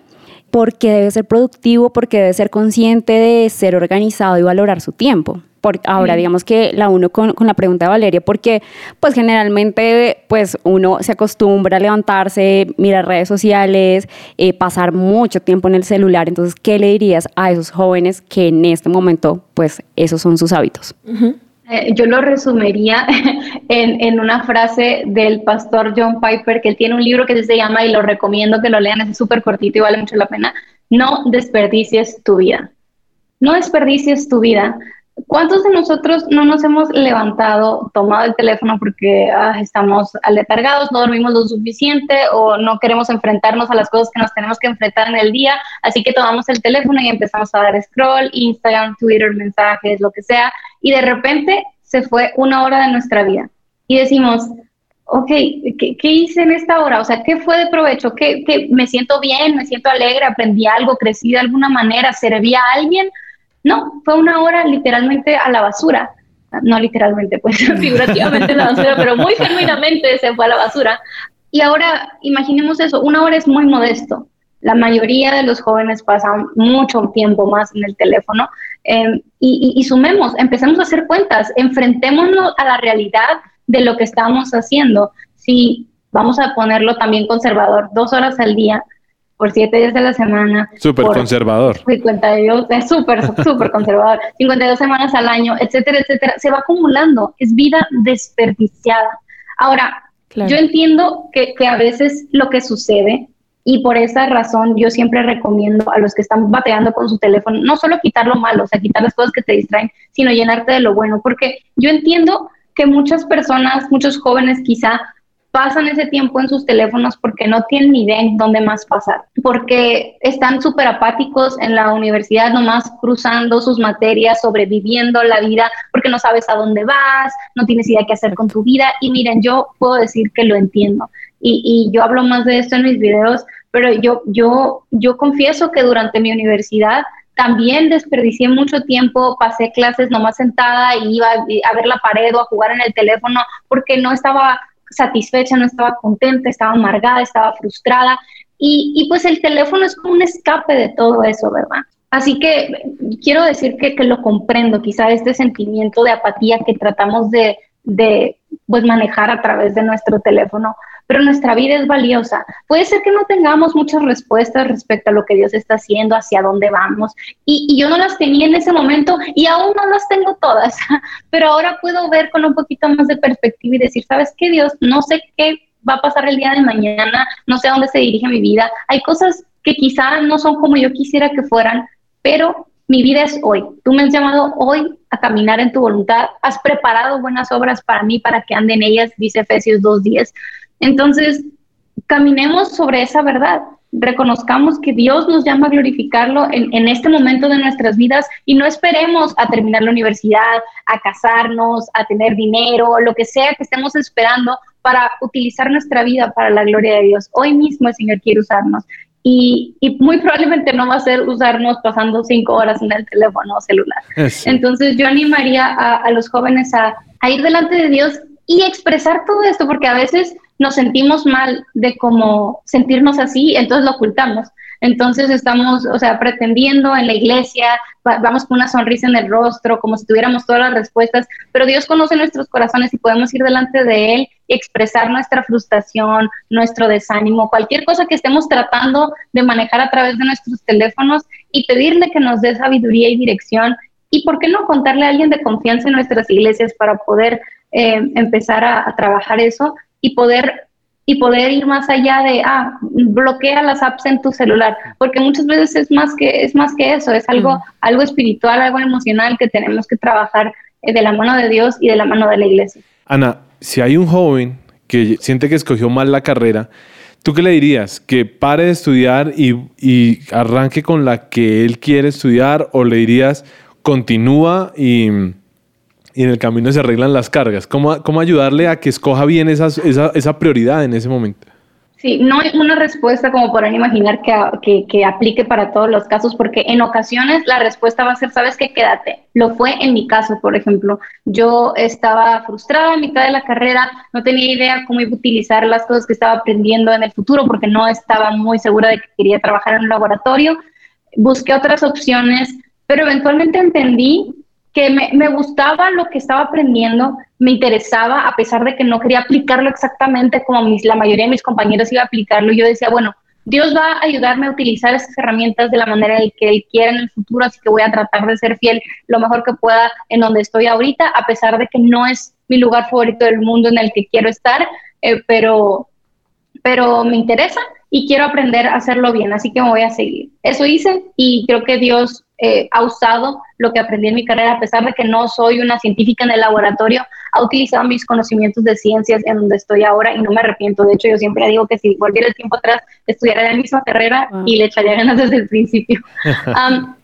S3: Porque debe ser productivo, porque debe ser consciente de ser organizado y valorar su tiempo. Por, ahora, digamos que la uno con, con la pregunta de Valeria, porque pues generalmente pues uno se acostumbra a levantarse, mirar redes sociales, eh, pasar mucho tiempo en el celular. Entonces, ¿qué le dirías a esos jóvenes que en este momento pues esos son sus hábitos?
S9: Eh, yo lo resumiría en, en una frase del pastor John Piper, que él tiene un libro que se llama, y lo recomiendo que lo lean, es súper cortito y vale mucho la pena, no desperdicies tu vida. No desperdicies tu vida. ¿Cuántos de nosotros no nos hemos levantado, tomado el teléfono porque ah, estamos aletargados, no dormimos lo suficiente o no queremos enfrentarnos a las cosas que nos tenemos que enfrentar en el día? Así que tomamos el teléfono y empezamos a dar scroll, Instagram, Twitter, mensajes, lo que sea, y de repente se fue una hora de nuestra vida. Y decimos, ok, ¿qué, hice en esta hora? O sea, ¿qué fue de provecho? ¿Qué, qué, me siento bien? ¿Me siento alegre? ¿Aprendí algo? ¿Crecí de alguna manera? ¿Serví a alguien? No, fue una hora literalmente a la basura. No literalmente, pues figurativamente a la basura, pero muy genuinamente se fue a la basura. Y ahora imaginemos eso, una hora es muy modesto. La mayoría de los jóvenes pasan mucho tiempo más en el teléfono eh, y, y, y sumemos, empecemos a hacer cuentas, enfrentémonos a la realidad de lo que estamos haciendo. Si vamos a ponerlo también conservador, dos horas al día, por siete días de la semana.
S2: Súper conservador.
S9: 52, es súper, súper conservador, 52 semanas al año, etcétera, etcétera. Se va acumulando, es vida desperdiciada. Ahora,
S4: Claro.
S9: yo entiendo que, que a veces lo que sucede, y por esa razón yo siempre recomiendo a los que están bateando con su teléfono, no solo quitar lo malo, o sea, quitar las cosas que te distraen, sino llenarte de lo bueno, porque yo entiendo que muchas personas, muchos jóvenes quizá pasan ese tiempo en sus teléfonos porque no tienen ni idea en dónde más pasar, porque están súper apáticos en la universidad, nomás cruzando sus materias, sobreviviendo la vida, porque no sabes a dónde vas, no tienes idea qué hacer con tu vida. Y miren, yo puedo decir que lo entiendo. Y, y yo hablo más de esto en mis videos, pero yo, yo, yo confieso que durante mi universidad también desperdicié mucho tiempo, pasé clases nomás sentada y iba a ver la pared o a jugar en el teléfono porque no estaba satisfecha, no estaba contenta, estaba amargada, estaba frustrada. Y, y, pues el teléfono es como un escape de todo eso, ¿verdad? Así que quiero decir que, que lo comprendo, quizá este sentimiento de apatía que tratamos de, de pues manejar a través de nuestro teléfono, pero nuestra vida es valiosa. Puede ser que no tengamos muchas respuestas respecto a lo que Dios está haciendo, hacia dónde vamos, y, yo no las tenía en ese momento y aún no las tengo todas, pero ahora puedo ver con un poquito más de perspectiva y decir, ¿sabes qué, Dios? No sé qué va a pasar el día de mañana, no sé a dónde se dirige mi vida. Hay cosas que quizá no son como yo quisiera que fueran, pero mi vida es hoy. Tú me has llamado hoy a caminar en tu voluntad. Has preparado buenas obras para mí, para que ande en ellas, dice Efesios 2.10. Entonces, caminemos sobre esa verdad. Reconozcamos que Dios nos llama a glorificarlo en, en, este momento de nuestras vidas y no esperemos a terminar la universidad, a casarnos, a tener dinero, lo que sea que estemos esperando para utilizar nuestra vida para la gloria de Dios. Hoy mismo el Señor quiere usarnos. Y, y, muy probablemente no va a ser usarnos pasando cinco horas en el teléfono celular. Sí. Entonces yo animaría a, a los jóvenes a, a, ir delante de Dios y expresar todo esto, porque a veces nos sentimos mal de cómo sentirnos así, entonces lo ocultamos. Entonces estamos, o sea, pretendiendo en la iglesia, vamos con una sonrisa en el rostro, como si tuviéramos todas las respuestas, pero Dios conoce nuestros corazones y podemos ir delante de Él y expresar nuestra frustración, nuestro desánimo, cualquier cosa que estemos tratando de manejar a través de nuestros teléfonos y pedirle que nos dé sabiduría y dirección. Y por qué no contarle a alguien de confianza en nuestras iglesias para poder eh, empezar a, a trabajar eso y poder y poder ir más allá de, ah, bloquea las apps en tu celular, porque muchas veces es más que, es más que eso, es algo, algo espiritual, algo emocional que tenemos que trabajar eh, de la mano de Dios y de la mano de la iglesia.
S2: Ana, si hay un joven que siente que escogió mal la carrera, ¿Tú qué le dirías? ¿Que pare de estudiar y, y arranque con la que él quiere estudiar? ¿O le dirías, continúa y, y en el camino se arreglan las cargas? ¿Cómo, cómo ayudarle a que escoja bien esas- esa, esa prioridad en ese momento?
S9: Sí, no hay una respuesta como podrán imaginar que, que, que aplique para todos los casos, porque en ocasiones la respuesta va a ser, sabes qué, quédate. Lo fue en mi caso, por ejemplo. Yo estaba frustrada a mitad de la carrera, no tenía idea cómo iba a utilizar las cosas que estaba aprendiendo en el futuro, porque no estaba muy segura de que quería trabajar en un laboratorio. Busqué otras opciones, pero eventualmente entendí que me, me gustaba lo que estaba aprendiendo, me interesaba, a pesar de que no quería aplicarlo exactamente como mis, la mayoría de mis compañeros iba a aplicarlo. Yo decía, bueno, Dios va a ayudarme a utilizar esas herramientas de la manera en que Él quiera en el futuro, así que voy a tratar de ser fiel lo mejor que pueda en donde estoy ahorita, a pesar de que no es mi lugar favorito del mundo en el que quiero estar, eh, pero, pero me interesa y quiero aprender a hacerlo bien, así que me voy a seguir. Eso hice y creo que Dios eh, ha usado lo que aprendí en mi carrera, a pesar de que no soy una científica en el laboratorio, ha utilizado mis conocimientos de ciencias en donde estoy ahora y no me arrepiento. De hecho, yo siempre digo que si volviera el tiempo atrás, estudiaría la misma carrera y le echaría ganas desde el principio. Um,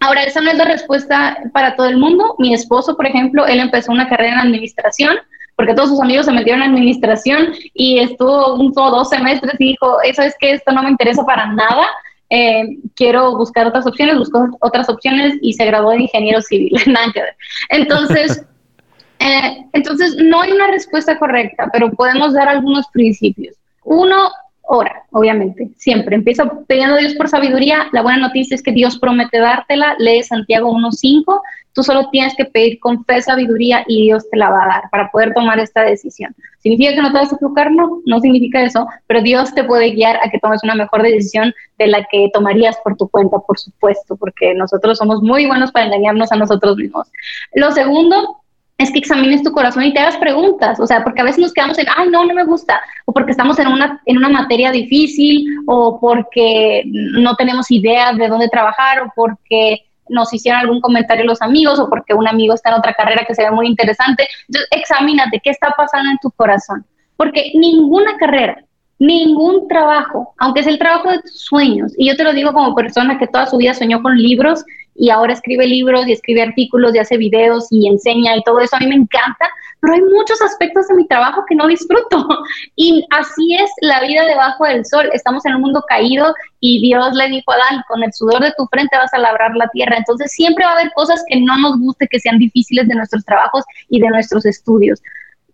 S9: Ahora, esa no es la respuesta para todo el mundo. Mi esposo, por ejemplo, él empezó una carrera en administración porque todos sus amigos se metieron en administración y estuvo un o dos semestres y dijo, eso es que esto no me interesa para nada, eh, quiero buscar otras opciones, buscó otras opciones y se graduó de ingeniero civil, nada que ver. Entonces, eh, entonces, no hay una respuesta correcta, pero podemos dar algunos principios. Uno, ora, obviamente, siempre. Empieza pidiendo a Dios por sabiduría. La buena noticia es que Dios promete dártela. Lee Santiago 1.5. Tú solo tienes que pedir con fe sabiduría y Dios te la va a dar para poder tomar esta decisión. ¿Significa que no te vas a equivocar? No, no significa eso, pero Dios te puede guiar a que tomes una mejor decisión de la que tomarías por tu cuenta, por supuesto, porque nosotros somos muy buenos para engañarnos a nosotros mismos. Lo segundo es que examines tu corazón y te hagas preguntas, o sea, porque a veces nos quedamos en, ay, no, no me gusta, o porque estamos en una, en una materia difícil, o porque no tenemos idea de dónde trabajar, o porque nos hicieron algún comentario los amigos, o porque un amigo está en otra carrera que se ve muy interesante. Examínate qué está pasando en tu corazón, porque ninguna carrera, ningún trabajo, aunque es el trabajo de tus sueños, y yo te lo digo como persona que toda su vida soñó con libros y ahora escribe libros y escribe artículos y hace videos y enseña y todo eso, a mí me encanta, pero hay muchos aspectos de mi trabajo que no disfruto. Y así es la vida debajo del sol. Estamos en un mundo caído y Dios le dijo a Adán, con el sudor de tu frente vas a labrar la tierra. Entonces siempre va a haber cosas que no nos guste, que sean difíciles de nuestros trabajos y de nuestros estudios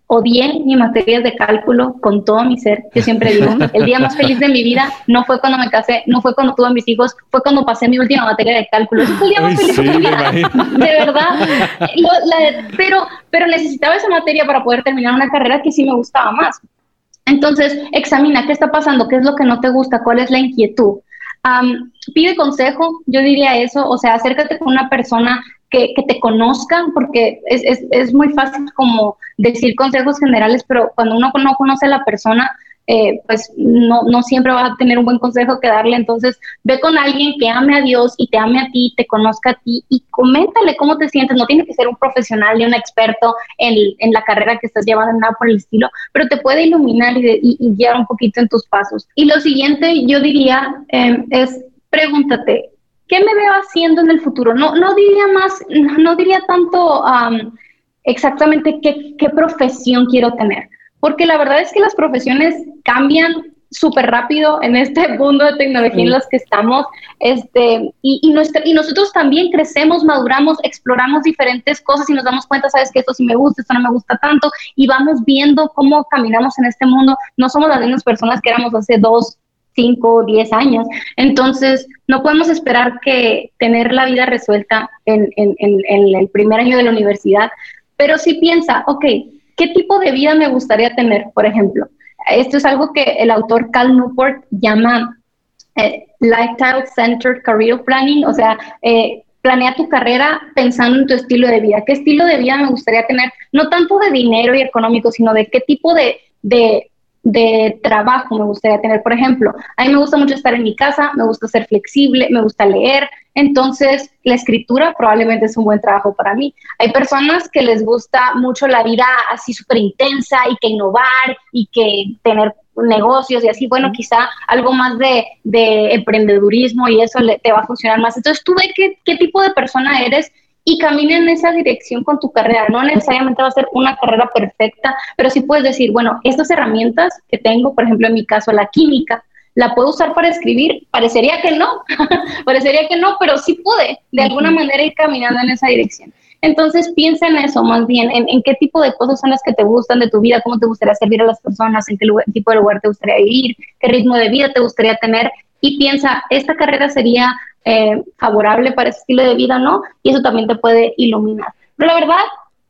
S9: odié mi materias de cálculo con todo mi ser. Yo siempre digo, el día más feliz de mi vida no fue cuando me casé, no fue cuando tuve mis hijos, fue cuando pasé mi última materia de cálculo. Ese fue el día más
S2: Ay,
S9: feliz de
S2: sí,
S9: mi
S2: me
S9: vida. De verdad. Lo- la- pero, pero necesitaba esa materia para poder terminar una carrera que sí me gustaba más. Entonces, examina qué está pasando, qué es lo que no te gusta, cuál es la inquietud. Am, pide consejo, yo diría eso, o sea, acércate con una persona que, te conozca, porque es, es, es muy fácil como decir consejos generales, pero cuando uno no conoce a la persona, eh, pues no, no siempre va a tener un buen consejo que darle. Entonces, ve con alguien que ame a Dios y te ame a ti, te conozca a ti y coméntale cómo te sientes. No tiene que ser un profesional ni un experto en, en la carrera que estás llevando, nada por el estilo, pero te puede iluminar y- y guiar un poquito en tus pasos. Y lo siguiente, yo diría, eh, es pregúntate, ¿qué me veo haciendo en el futuro? No, no diría más, no diría tanto am, exactamente qué, qué profesión quiero tener, porque la verdad es que las profesiones cambian súper rápido en este mundo de tecnología en los que estamos, este, y, y nosotros también crecemos, maduramos, exploramos diferentes cosas y nos damos cuenta, sabes que esto sí me gusta, esto no me gusta tanto, y vamos viendo cómo caminamos en este mundo. No somos las mismas personas que éramos hace dos, 5, 10 años. Entonces, no podemos esperar que tener la vida resuelta en, el primer año de la universidad, pero sí piensa, ok, ¿qué tipo de vida me gustaría tener, por ejemplo? Esto es algo que el autor Cal Newport llama eh, Lifestyle Centered Career Planning, o sea, eh, planea tu carrera pensando en tu estilo de vida. ¿Qué estilo de vida me gustaría tener? No tanto de dinero y económico, sino de qué tipo de, de trabajo me gustaría tener. Por ejemplo, a mí me gusta mucho estar en mi casa, me gusta ser flexible, me gusta leer, entonces la escritura probablemente es un buen trabajo para mí. Hay personas que les gusta mucho la vida así súper intensa y que innovar y que tener negocios y así, bueno, quizá algo más de, de emprendedurismo y eso le, te va a funcionar más. Entonces tú ve qué, qué tipo de persona eres y camina en esa dirección con tu carrera. No necesariamente va a ser una carrera perfecta, pero sí puedes decir, bueno, estas herramientas que tengo, por ejemplo, en mi caso, la química, ¿la puedo usar para escribir? Parecería que no, parecería que no, pero sí pude de alguna manera ir caminando en esa dirección. Entonces piensa en eso más bien, en, qué tipo de cosas son las que te gustan de tu vida, cómo te gustaría servir a las personas, en qué tipo de lugar te gustaría vivir, qué ritmo de vida te gustaría tener y piensa, esta carrera sería eh, favorable para ese estilo de vida no, y eso también te puede iluminar. Pero la verdad,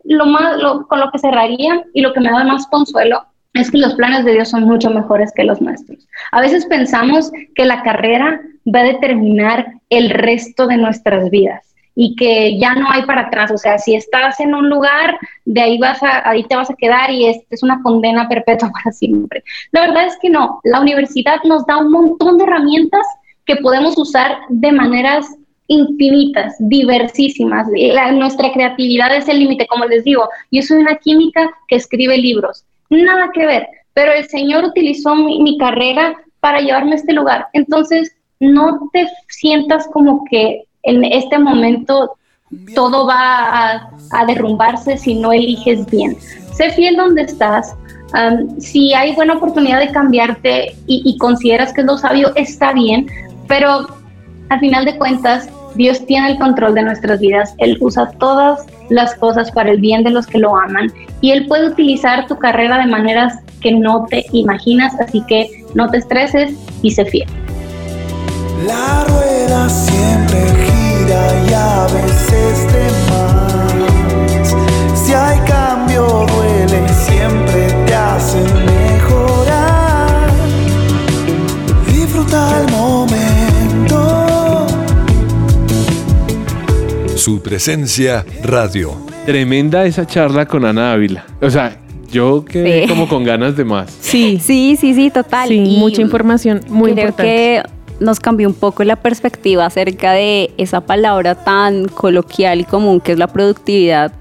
S9: lo más, con lo que cerraría y lo que me da más consuelo es que los planes de Dios son mucho mejores que los nuestros. A veces pensamos que la carrera va a determinar el resto de nuestras vidas y que ya no hay para atrás. O sea, si estás en un lugar, de ahí vas a, ahí te vas a quedar y es, es una condena perpetua para siempre. La verdad es que no. La universidad nos da un montón de herramientas que podemos usar de maneras infinitas, diversísimas. nuestra creatividad es el límite, como les digo. Yo soy una química que escribe libros, nada que ver, pero el Señor utilizó mi, carrera para llevarme a este lugar. Entonces, no te sientas como que en este momento todo va a, derrumbarse si no eliges bien. Sé fiel donde estás. si hay buena oportunidad de cambiarte y, y consideras que es lo sabio, está bien, pero al final de cuentas, Dios tiene el control de nuestras vidas. Él usa todas las cosas para el bien de los que lo aman y Él puede utilizar tu carrera de maneras que no te imaginas, así que no te estreses y sé fiel.
S7: La rueda siempre gira y a veces te más. Si hay cambio duele, siempre te hacen mejorar. Disfruta el momento
S8: Su presencia radio.
S2: Tremenda esa charla con Ana Ávila. O sea, yo quedé como con ganas de más.
S4: Sí,
S3: sí, sí, sí, total.
S4: Sí, mucha información muy
S3: creo que nos cambió un poco la perspectiva acerca de esa palabra tan coloquial y común que es la productividad.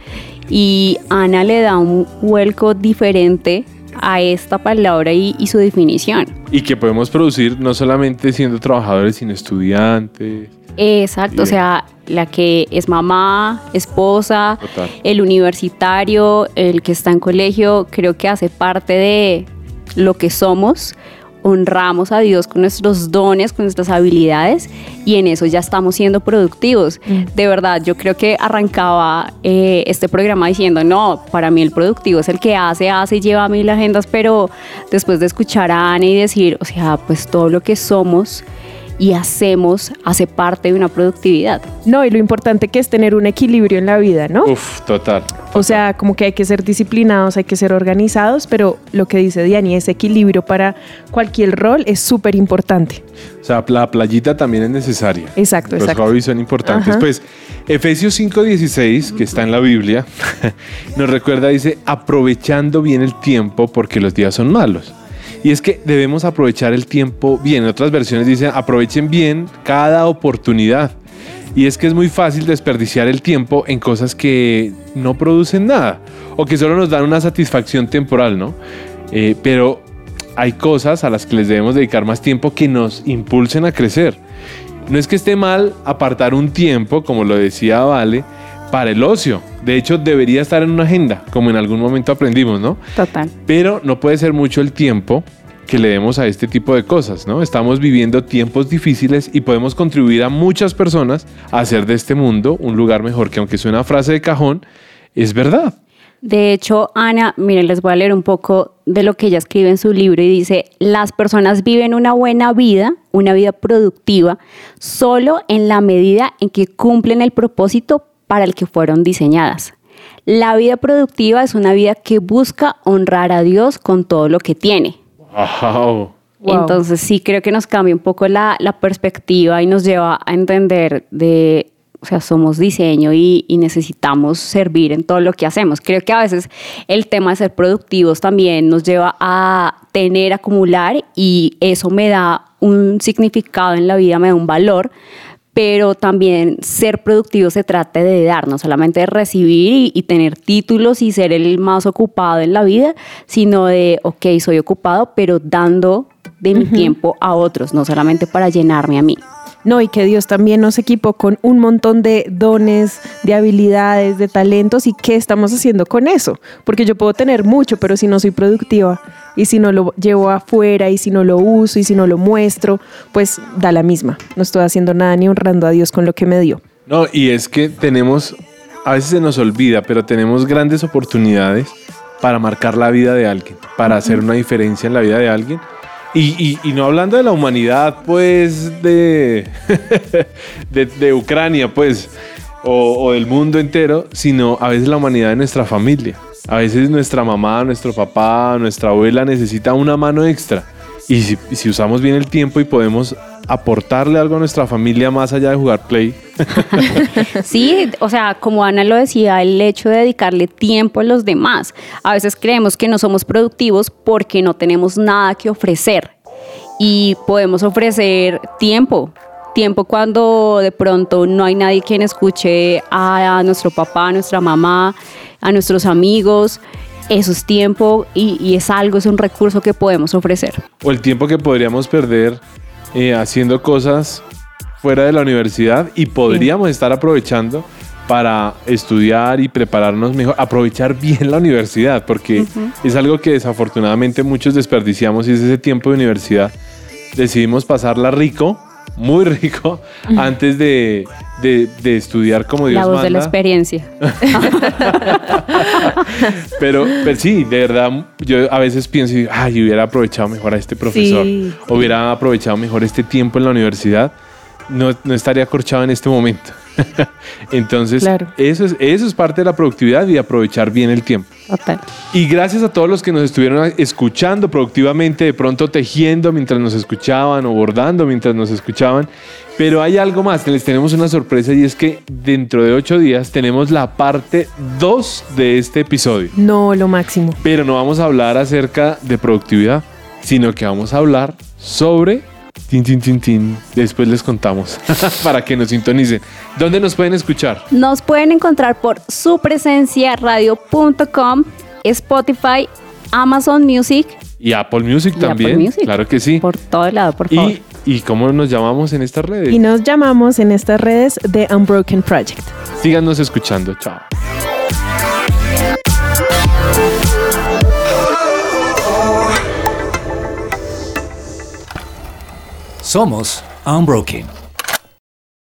S3: Y Ana le da un vuelco diferente a esta palabra y, y, su definición.
S2: Y que podemos producir no solamente siendo trabajadores, sino estudiantes,
S3: Exacto, o sea, la que es mamá, esposa, el universitario, el que está en colegio, creo que hace parte de lo que somos. Honramos a Dios con nuestros dones, con nuestras habilidades y en eso ya estamos siendo productivos. Mm. De verdad, yo creo que arrancaba eh, este programa diciendo, no, para mí el productivo es el que hace, hace y lleva a mil agendas, pero después de escuchar a Ana y decir, o sea, pues todo lo que somos y hacemos hace parte de una productividad.
S4: No, y lo importante que es tener un equilibrio en la vida, ¿no?
S2: Uf, total,
S4: O sea, como que hay que ser disciplinados, hay que ser organizados, pero lo que dice Diani, ese equilibrio para cualquier rol es súper importante.
S2: O sea, la playita también es necesaria.
S4: Exacto,
S2: Los hobbies son importantes. Pues Efesios 5:16, que está en la Biblia, nos recuerda, dice, aprovechando bien el tiempo porque los días son malos. Y es que debemos aprovechar el tiempo bien. En otras versiones dicen aprovechen bien cada oportunidad. Y es que es muy fácil desperdiciar el tiempo en cosas que no producen nada o que solo nos dan una satisfacción temporal, ¿no? Eh, pero hay cosas a las que les debemos dedicar más tiempo que nos impulsen a crecer. No es que esté mal apartar un tiempo, como lo decía Vale, para el ocio. De hecho, debería estar en una agenda, como en algún momento aprendimos, ¿no?
S3: Total.
S2: Pero no puede ser mucho el tiempo que le demos a este tipo de cosas, ¿no? Estamos viviendo tiempos difíciles y podemos contribuir a muchas personas a hacer de este mundo un lugar mejor, que aunque suena frase de cajón, es verdad.
S3: De hecho, Ana, miren, les voy a leer un poco de lo que ella escribe en su libro y dice, las personas viven una buena vida, una vida productiva, solo en la medida en que cumplen el propósito para el que fueron diseñadas. La vida productiva es una vida que busca honrar a Dios con todo lo que tiene. Entonces sí creo que nos cambia un poco la, perspectiva y nos lleva a entender de, o sea, somos diseño y, y, necesitamos servir en todo lo que hacemos. Creo que a veces el tema de ser productivos también nos lleva a tener, acumular y eso me da un significado en la vida, me da un valor, pero también ser productivo se trata de dar, no solamente de recibir y, y, tener títulos y ser el más ocupado en la vida, sino de, ok, soy ocupado, pero dando de mi tiempo a otros, no solamente para llenarme a mí.
S4: No, y que Dios también nos equipó con un montón de dones, de habilidades, de talentos y qué estamos haciendo con eso. Porque yo puedo tener mucho, pero si no soy productiva y si no lo llevo afuera y si no lo uso y si no lo muestro, pues da la misma. No estoy haciendo nada ni honrando a Dios con lo que me dio.
S2: No, y es que tenemos, a veces se nos olvida, pero tenemos grandes oportunidades para marcar la vida de alguien, para hacer una diferencia en la vida de alguien y, no hablando de la humanidad, pues, de, de, de, Ucrania, pues, o, o, del mundo entero, sino a veces la humanidad de nuestra familia. A veces nuestra mamá, nuestro papá, nuestra abuela necesita una mano extra. Y si, usamos bien el tiempo y podemos aportarle algo a nuestra familia más allá de jugar play.
S3: sí, o sea, como Ana lo decía, el hecho de dedicarle tiempo a los demás. A veces creemos que no somos productivos porque no tenemos nada que ofrecer y podemos ofrecer tiempo. Tiempo cuando de pronto no hay nadie quien escuche a, nuestro papá, a nuestra mamá, a nuestros amigos eso es tiempo y, y, es algo, es un recurso que podemos ofrecer.
S2: O el tiempo que podríamos perder eh, haciendo cosas fuera de la universidad y podríamos estar aprovechando para estudiar y prepararnos mejor, aprovechar bien la universidad, porque es algo que desafortunadamente muchos desperdiciamos y es ese tiempo de universidad. Decidimos pasarla rico, muy rico, antes de, de, estudiar como Dios
S3: La
S2: voz
S3: de la experiencia.
S2: pero, pero, sí, de verdad, yo a veces pienso, ay, hubiera aprovechado mejor a este profesor, hubiera aprovechado mejor este tiempo en la universidad, no, no estaría acorchado en este momento. Entonces, eso, es, eso es parte de la productividad y aprovechar bien el tiempo. Y gracias a todos los que nos estuvieron escuchando productivamente, de pronto tejiendo mientras nos escuchaban o bordando mientras nos escuchaban. Pero hay algo más, les tenemos una sorpresa y es que dentro de ocho días tenemos la parte 2 de este episodio.
S4: No, lo máximo.
S2: Pero no vamos a hablar acerca de productividad, sino que vamos a hablar sobre Tin, tin, tin, tin. Después les contamos para que nos sintonicen. ¿Dónde nos pueden escuchar?
S3: Nos pueden encontrar por supresenciaradio.com, Spotify, Amazon Music.
S2: Y Apple Music también. Claro que sí.
S3: Por todo lado, por favor.
S2: ¿Y, ¿Y cómo nos llamamos en estas redes?
S4: Y nos llamamos en estas redes The Unbroken Project.
S2: Síganos escuchando. Chao.
S1: Somos Unbroken.